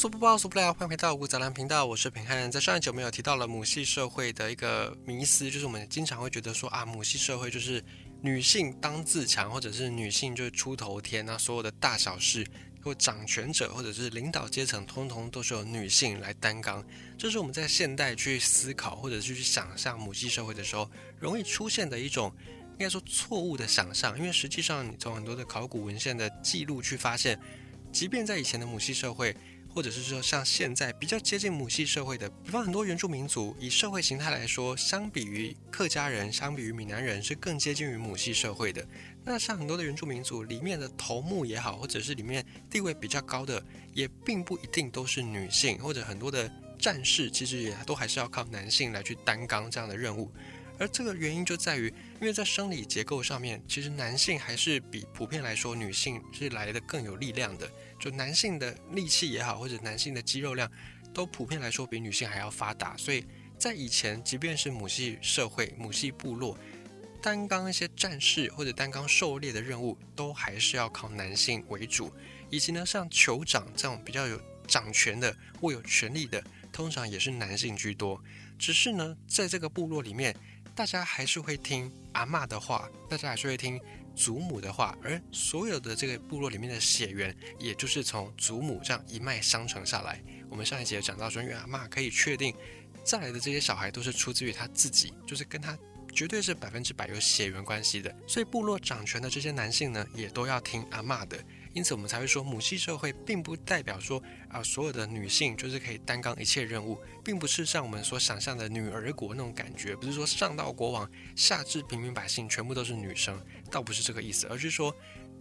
说不报，说不了，欢迎回到五杂粮频道，我是平汉。在上一集我们有提到了母系社会的一个迷思，就是我们经常会觉得说啊，母系社会就是女性当自强，或者是女性就是出头天那所有的大小事或掌权者或者是领导阶层，通通都是由女性来担纲。这是我们在现代去思考或者是去想象母系社会的时候，容易出现的一种应该说错误的想象，因为实际上你从很多的考古文献的记录去发现，即便在以前的母系社会。或者是说，像现在比较接近母系社会的，比方很多原住民族，以社会形态来说，相比于客家人，相比于闽南人，是更接近于母系社会的。那像很多的原住民族里面的头目也好，或者是里面地位比较高的，也并不一定都是女性，或者很多的战士，其实也都还是要靠男性来去担纲这样的任务。而这个原因就在于，因为在生理结构上面，其实男性还是比普遍来说女性是来的更有力量的。就男性的力气也好，或者男性的肌肉量，都普遍来说比女性还要发达。所以在以前，即便是母系社会、母系部落，担纲一些战士或者担纲狩猎的任务，都还是要靠男性为主。以及呢，像酋长这种比较有掌权的、握有权力的，通常也是男性居多。只是呢，在这个部落里面。大家还是会听阿妈的话，大家还是会听祖母的话，而所有的这个部落里面的血缘，也就是从祖母这样一脉相承下来。我们上一节讲到说，因为阿妈可以确定，再来的这些小孩都是出自于他自己，就是跟他绝对是百分之百有血缘关系的，所以部落掌权的这些男性呢，也都要听阿妈的。因此，我们才会说母系社会并不代表说啊，所有的女性就是可以担纲一切任务，并不是像我们所想象的女儿国那种感觉，不是说上到国王，下至平民百姓全部都是女生，倒不是这个意思，而是说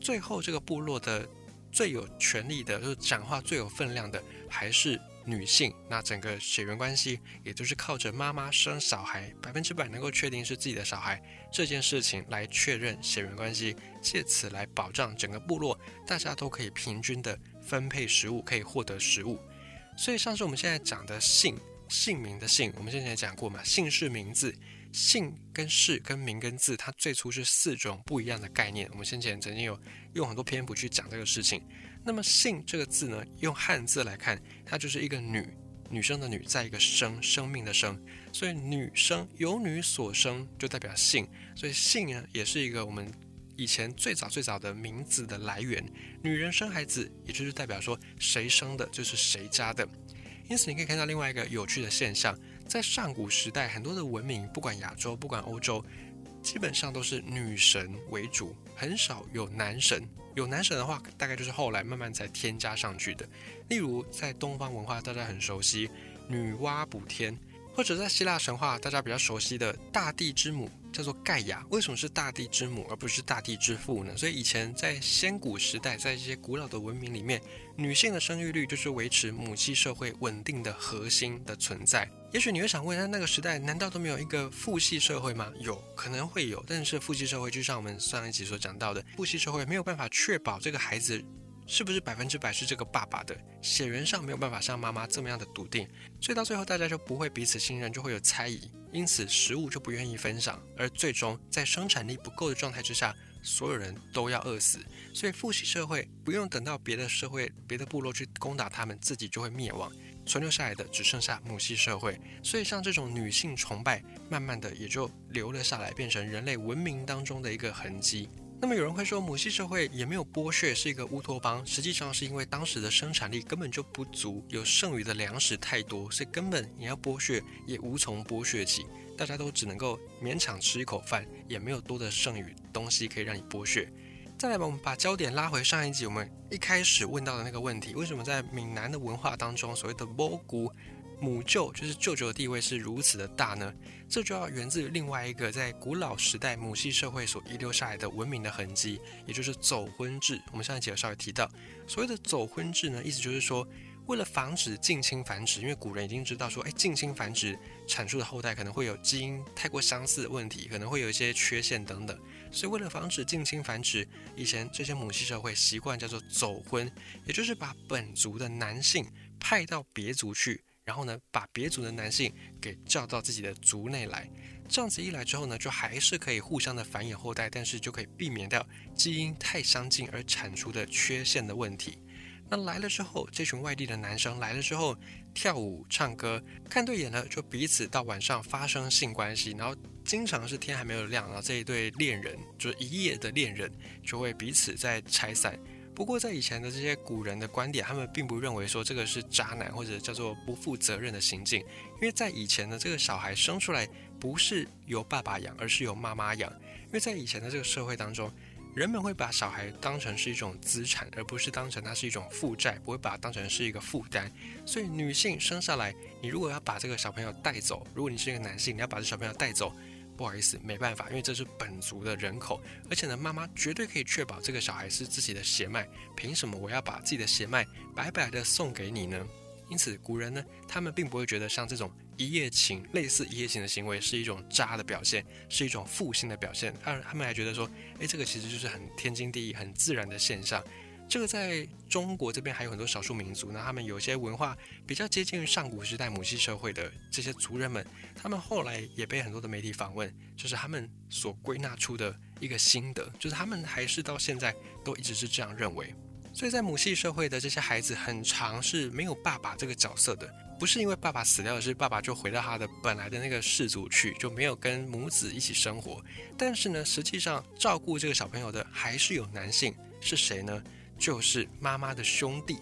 最后这个部落的最有权力的，就是讲话最有分量的，还是。女性，那整个血缘关系，也就是靠着妈妈生小孩，百分之百能够确定是自己的小孩这件事情来确认血缘关系，借此来保障整个部落大家都可以平均的分配食物，可以获得食物。所以，像是我们现在讲的姓姓名的姓，我们之前也讲过嘛，姓是名字，姓跟氏跟名跟字，它最初是四种不一样的概念。我们先前曾经有用很多篇幅去讲这个事情。那么“姓”这个字呢，用汉字来看，它就是一个女，女生的女，在一个生，生命的生，所以女生由女所生就代表姓，所以姓呢也是一个我们以前最早最早的名字的来源。女人生孩子，也就是代表说谁生的就是谁家的。因此你可以看到另外一个有趣的现象，在上古时代，很多的文明，不管亚洲，不管欧洲。基本上都是女神为主，很少有男神。有男神的话，大概就是后来慢慢才添加上去的。例如在东方文化，大家很熟悉女娲补天，或者在希腊神话，大家比较熟悉的大地之母。叫做盖亚，为什么是大地之母而不是大地之父呢？所以以前在先古时代，在一些古老的文明里面，女性的生育率就是维持母系社会稳定的核心的存在。也许你会想问，那那个时代难道都没有一个父系社会吗？有可能会有，但是父系社会就像我们上一集所讲到的，父系社会没有办法确保这个孩子。是不是百分之百是这个爸爸的血缘上没有办法像妈妈这么样的笃定，所以到最后大家就不会彼此信任，就会有猜疑，因此食物就不愿意分享，而最终在生产力不够的状态之下，所有人都要饿死。所以父系社会不用等到别的社会、别的部落去攻打他们，自己就会灭亡，存留下来的只剩下母系社会。所以像这种女性崇拜，慢慢的也就留了下来，变成人类文明当中的一个痕迹。那么有人会说，母系社会也没有剥削，是一个乌托邦。实际上是因为当时的生产力根本就不足，有剩余的粮食太多，所以根本你要剥削也无从剥削起，大家都只能够勉强吃一口饭，也没有多的剩余东西可以让你剥削。再来吧，我们把焦点拉回上一集，我们一开始问到的那个问题：为什么在闽南的文化当中，所谓的母姑？母舅就是舅舅的地位是如此的大呢？这就要源自于另外一个在古老时代母系社会所遗留下来的文明的痕迹，也就是走婚制。我们上一节有稍微提到，所谓的走婚制呢，意思就是说，为了防止近亲繁殖，因为古人已经知道说，哎，近亲繁殖产出的后代可能会有基因太过相似的问题，可能会有一些缺陷等等，所以为了防止近亲繁殖，以前这些母系社会习惯叫做走婚，也就是把本族的男性派到别族去。然后呢，把别族的男性给叫到自己的族内来，这样子一来之后呢，就还是可以互相的繁衍后代，但是就可以避免掉基因太相近而产出的缺陷的问题。那来了之后，这群外地的男生来了之后，跳舞、唱歌，看对眼了就彼此到晚上发生性关系，然后经常是天还没有亮，然后这一对恋人就是一夜的恋人就会彼此在拆散。不过在以前的这些古人的观点，他们并不认为说这个是渣男或者叫做不负责任的行径，因为在以前的这个小孩生出来不是由爸爸养，而是由妈妈养。因为在以前的这个社会当中，人们会把小孩当成是一种资产，而不是当成它是一种负债，不会把它当成是一个负担。所以女性生下来，你如果要把这个小朋友带走，如果你是一个男性，你要把这小朋友带走。不好意思，没办法，因为这是本族的人口，而且呢，妈妈绝对可以确保这个小孩是自己的血脉，凭什么我要把自己的血脉白白的送给你呢？因此，古人呢，他们并不会觉得像这种一夜情、类似一夜情的行为是一种渣的表现，是一种负性的表现，他他们还觉得说，诶，这个其实就是很天经地义、很自然的现象。这个在中国这边还有很多少数民族，那他们有些文化比较接近于上古时代母系社会的这些族人们，他们后来也被很多的媒体访问，就是他们所归纳出的一个心得，就是他们还是到现在都一直是这样认为。所以在母系社会的这些孩子，很长是没有爸爸这个角色的，不是因为爸爸死掉，而是爸爸就回到他的本来的那个氏族去，就没有跟母子一起生活。但是呢，实际上照顾这个小朋友的还是有男性，是谁呢？就是妈妈的兄弟，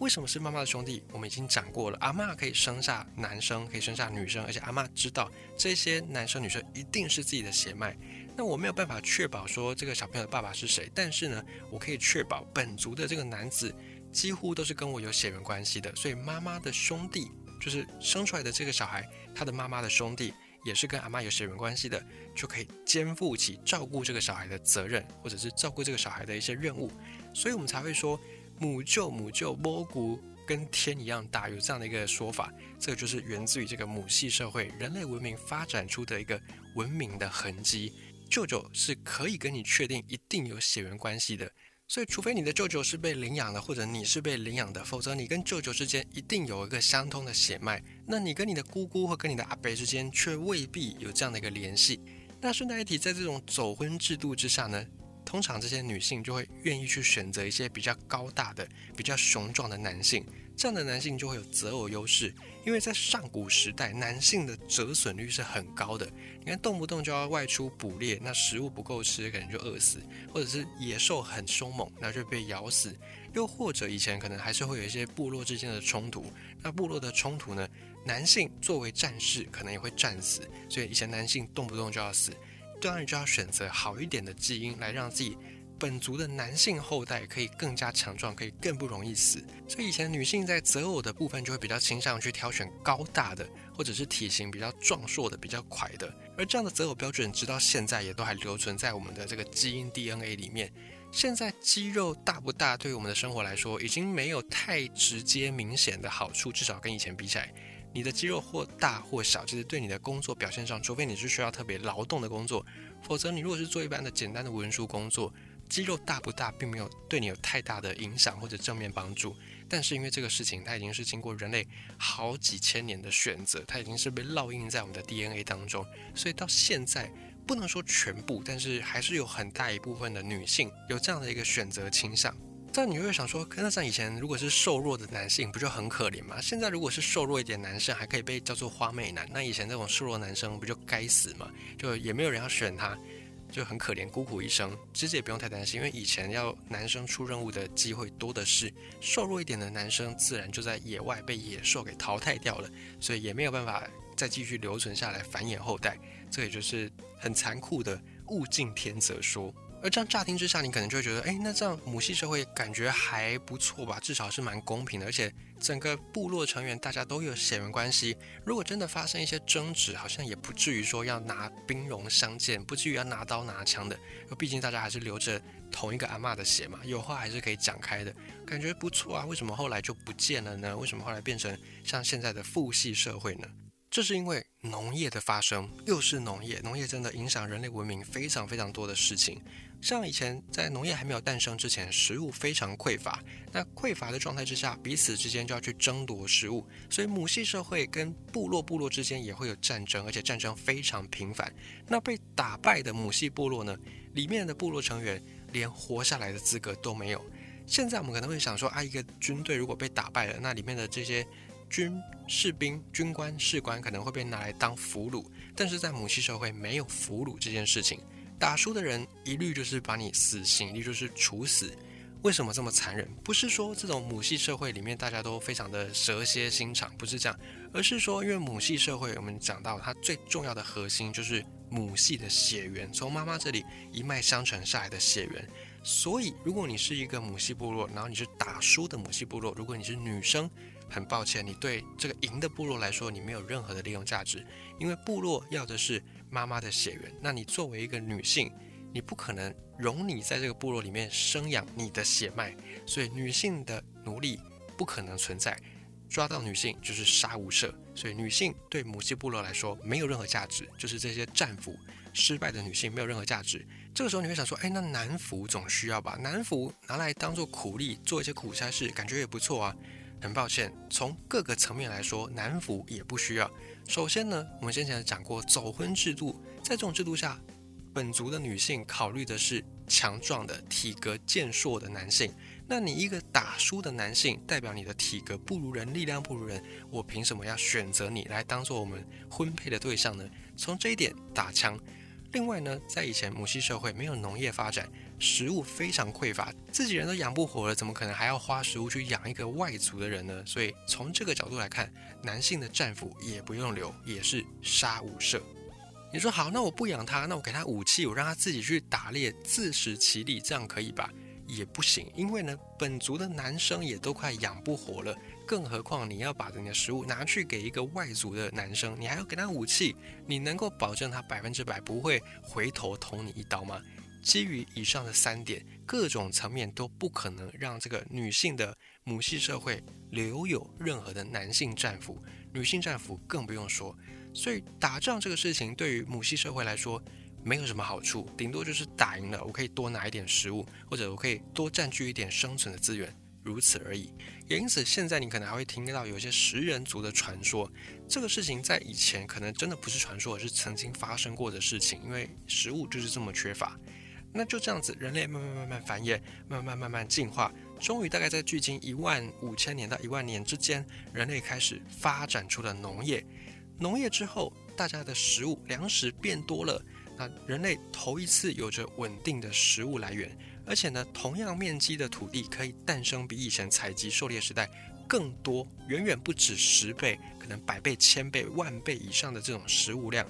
为什么是妈妈的兄弟？我们已经讲过了，阿妈可以生下男生，可以生下女生，而且阿妈知道这些男生女生一定是自己的血脉。那我没有办法确保说这个小朋友的爸爸是谁，但是呢，我可以确保本族的这个男子几乎都是跟我有血缘关系的，所以妈妈的兄弟就是生出来的这个小孩，他的妈妈的兄弟。也是跟阿妈有血缘关系的，就可以肩负起照顾这个小孩的责任，或者是照顾这个小孩的一些任务，所以我们才会说母舅母舅摸骨跟天一样大，有这样的一个说法。这个就是源自于这个母系社会人类文明发展出的一个文明的痕迹。舅舅是可以跟你确定一定有血缘关系的。所以，除非你的舅舅是被领养的，或者你是被领养的，否则你跟舅舅之间一定有一个相通的血脉。那你跟你的姑姑或跟你的阿伯之间却未必有这样的一个联系。那顺带一提，在这种走婚制度之下呢，通常这些女性就会愿意去选择一些比较高大的、比较雄壮的男性。这样的男性就会有择偶优势，因为在上古时代，男性的折损率是很高的。你看，动不动就要外出捕猎，那食物不够吃，可能就饿死；或者是野兽很凶猛，那就被咬死；又或者以前可能还是会有一些部落之间的冲突，那部落的冲突呢，男性作为战士可能也会战死，所以以前男性动不动就要死，当然就要选择好一点的基因来让自己。本族的男性后代可以更加强壮，可以更不容易死，所以以前女性在择偶的部分就会比较倾向去挑选高大的，或者是体型比较壮硕的、比较快的。而这样的择偶标准，直到现在也都还留存在我们的这个基因 DNA 里面。现在肌肉大不大，对于我们的生活来说，已经没有太直接明显的好处，至少跟以前比起来，你的肌肉或大或小，其实对你的工作表现上，除非你是需要特别劳动的工作，否则你如果是做一般的简单的文书工作。肌肉大不大，并没有对你有太大的影响或者正面帮助。但是因为这个事情，它已经是经过人类好几千年的选择，它已经是被烙印在我们的 DNA 当中。所以到现在，不能说全部，但是还是有很大一部分的女性有这样的一个选择倾向。这你会想说，那像以前如果是瘦弱的男性，不就很可怜吗？现在如果是瘦弱一点男生，还可以被叫做花美男，那以前那种瘦弱男生不就该死吗？就也没有人要选他。就很可怜，孤苦一生。其实也不用太担心，因为以前要男生出任务的机会多的是，瘦弱一点的男生自然就在野外被野兽给淘汰掉了，所以也没有办法再继续留存下来繁衍后代。这也就是很残酷的物竞天择说。而这样乍听之下，你可能就会觉得，哎，那这样母系社会感觉还不错吧？至少是蛮公平的，而且整个部落成员大家都有血缘关系。如果真的发生一些争执，好像也不至于说要拿兵戎相见，不至于要拿刀拿枪的。毕竟大家还是流着同一个阿妈的血嘛，有话还是可以讲开的，感觉不错啊。为什么后来就不见了呢？为什么后来变成像现在的父系社会呢？这是因为农业的发生，又是农业，农业真的影响人类文明非常非常多的事情。像以前在农业还没有诞生之前，食物非常匮乏。那匮乏的状态之下，彼此之间就要去争夺食物，所以母系社会跟部落部落之间也会有战争，而且战争非常频繁。那被打败的母系部落呢，里面的部落成员连活下来的资格都没有。现在我们可能会想说啊，一个军队如果被打败了，那里面的这些军士兵、军官、士官可能会被拿来当俘虏。但是在母系社会没有俘虏这件事情，打输的人一律就是把你死刑，一律就是处死。为什么这么残忍？不是说这种母系社会里面大家都非常的蛇蝎心肠，不是这样，而是说因为母系社会，我们讲到它最重要的核心就是母系的血缘，从妈妈这里一脉相承下来的血缘。所以，如果你是一个母系部落，然后你是打输的母系部落，如果你是女生，很抱歉，你对这个赢的部落来说，你没有任何的利用价值，因为部落要的是妈妈的血缘。那你作为一个女性，你不可能容你在这个部落里面生养你的血脉，所以女性的奴隶不可能存在。抓到女性就是杀无赦，所以女性对母系部落来说没有任何价值，就是这些战俘失败的女性没有任何价值。这个时候你会想说，哎，那男服总需要吧？男服拿来当做苦力，做一些苦差事，感觉也不错啊。很抱歉，从各个层面来说，男服也不需要。首先呢，我们先前讲过走婚制度，在这种制度下，本族的女性考虑的是强壮的、体格健硕的男性。那你一个打输的男性，代表你的体格不如人，力量不如人，我凭什么要选择你来当做我们婚配的对象呢？从这一点打枪。另外呢，在以前母系社会没有农业发展，食物非常匮乏，自己人都养不活了，怎么可能还要花食物去养一个外族的人呢？所以从这个角度来看，男性的战俘也不用留，也是杀无赦。你说好，那我不养他，那我给他武器，我让他自己去打猎，自食其力，这样可以吧？也不行，因为呢，本族的男生也都快养不活了。更何况你要把你的食物拿去给一个外族的男生，你还要给他武器，你能够保证他百分之百不会回头捅你一刀吗？基于以上的三点，各种层面都不可能让这个女性的母系社会留有任何的男性战俘，女性战俘更不用说。所以打仗这个事情对于母系社会来说没有什么好处，顶多就是打赢了，我可以多拿一点食物，或者我可以多占据一点生存的资源。如此而已，也因此现在你可能还会听到有些食人族的传说。这个事情在以前可能真的不是传说，而是曾经发生过的事情。因为食物就是这么缺乏，那就这样子，人类慢慢慢慢繁衍，慢慢慢慢进化，终于大概在距今一万五千年到一万年之间，人类开始发展出了农业。农业之后，大家的食物粮食变多了，那人类头一次有着稳定的食物来源。而且呢，同样面积的土地可以诞生比以前采集狩猎时代更多，远远不止十倍，可能百倍、千倍、万倍以上的这种食物量。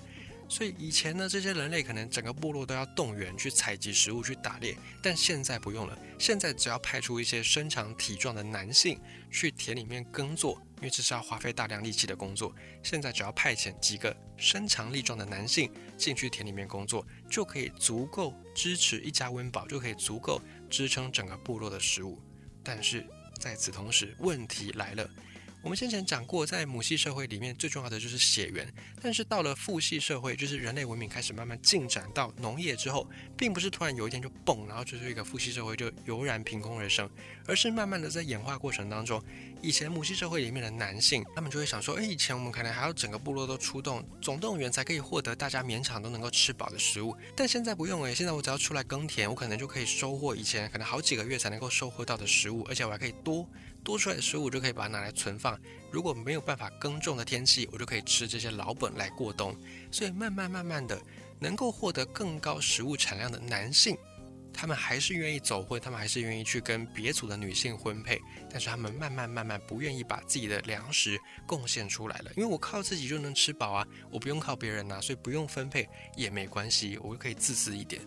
所以以前呢，这些人类可能整个部落都要动员去采集食物去打猎，但现在不用了。现在只要派出一些身强体壮的男性去田里面耕作，因为这是要花费大量力气的工作。现在只要派遣几个身强力壮的男性进去田里面工作，就可以足够支持一家温饱，就可以足够支撑整个部落的食物。但是在此同时，问题来了。我们先前讲过，在母系社会里面最重要的就是血缘，但是到了父系社会，就是人类文明开始慢慢进展到农业之后，并不是突然有一天就蹦，然后就是一个父系社会就油然凭空而生，而是慢慢的在演化过程当中，以前母系社会里面的男性，他们就会想说，哎，以前我们可能还要整个部落都出动总动员才可以获得大家勉强都能够吃饱的食物，但现在不用诶，现在我只要出来耕田，我可能就可以收获以前可能好几个月才能够收获到的食物，而且我还可以多。多出来的食物就可以把它拿来存放。如果没有办法耕种的天气，我就可以吃这些老本来过冬。所以慢慢慢慢的，能够获得更高食物产量的男性，他们还是愿意走婚，他们还是愿意去跟别组的女性婚配。但是他们慢慢慢慢不愿意把自己的粮食贡献出来了，因为我靠自己就能吃饱啊，我不用靠别人呐，所以不用分配也没关系，我就可以自私一点。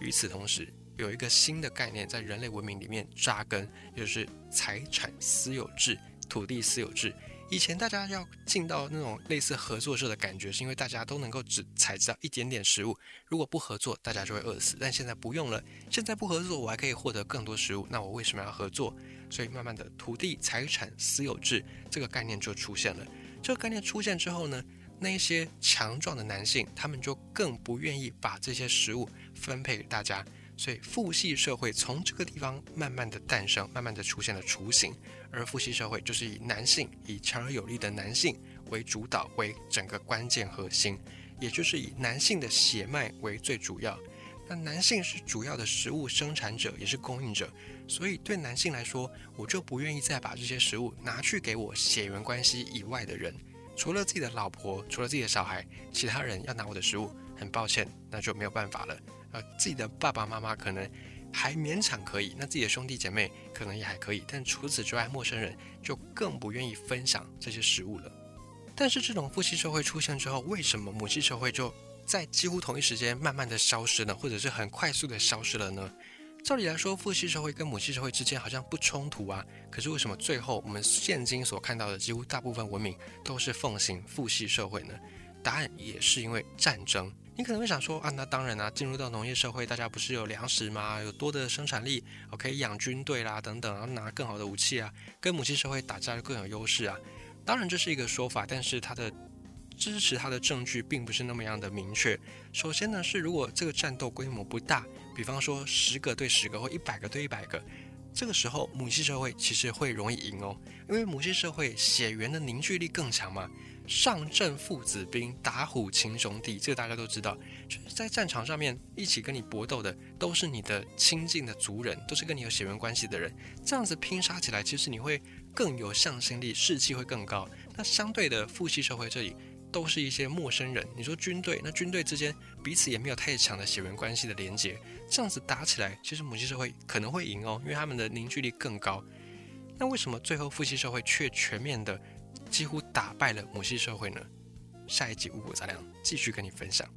与此同时，有一个新的概念在人类文明里面扎根，就是财产私有制、土地私有制。以前大家要进到那种类似合作社的感觉，是因为大家都能够只采集到一点点食物，如果不合作，大家就会饿死。但现在不用了，现在不合作，我还可以获得更多食物，那我为什么要合作？所以慢慢的，土地财产私有制这个概念就出现了。这个概念出现之后呢，那些强壮的男性，他们就更不愿意把这些食物分配给大家。所以父系社会从这个地方慢慢的诞生，慢慢的出现了雏形。而父系社会就是以男性，以强而有力的男性为主导，为整个关键核心，也就是以男性的血脉为最主要。那男性是主要的食物生产者，也是供应者，所以对男性来说，我就不愿意再把这些食物拿去给我血缘关系以外的人，除了自己的老婆，除了自己的小孩，其他人要拿我的食物，很抱歉，那就没有办法了。呃，自己的爸爸妈妈可能还勉强可以，那自己的兄弟姐妹可能也还可以，但除此之外，陌生人就更不愿意分享这些食物了。但是这种父系社会出现之后，为什么母系社会就？在几乎同一时间慢慢的消失了，或者是很快速的消失了呢？照理来说，父系社会跟母系社会之间好像不冲突啊。可是为什么最后我们现今所看到的几乎大部分文明都是奉行父系社会呢？答案也是因为战争。你可能会想说啊，那当然啊，进入到农业社会，大家不是有粮食吗？有多的生产力，我可以养军队啦等等，然后拿更好的武器啊，跟母系社会打架就更有优势啊。当然这是一个说法，但是它的。支持它的证据并不是那么样的明确。首先呢，是如果这个战斗规模不大，比方说十个对十个或一百个对一百个，这个时候母系社会其实会容易赢哦，因为母系社会血缘的凝聚力更强嘛。上阵父子兵，打虎亲兄弟，这个大家都知道，就是在战场上面一起跟你搏斗的都是你的亲近的族人，都是跟你有血缘关系的人，这样子拼杀起来，其实你会更有向心力，士气会更高。那相对的父系社会这里。都是一些陌生人。你说军队，那军队之间彼此也没有太强的血缘关系的连接，这样子打起来，其实母系社会可能会赢哦，因为他们的凝聚力更高。那为什么最后父系社会却全面的几乎打败了母系社会呢？下一集五谷杂粮继续跟你分享。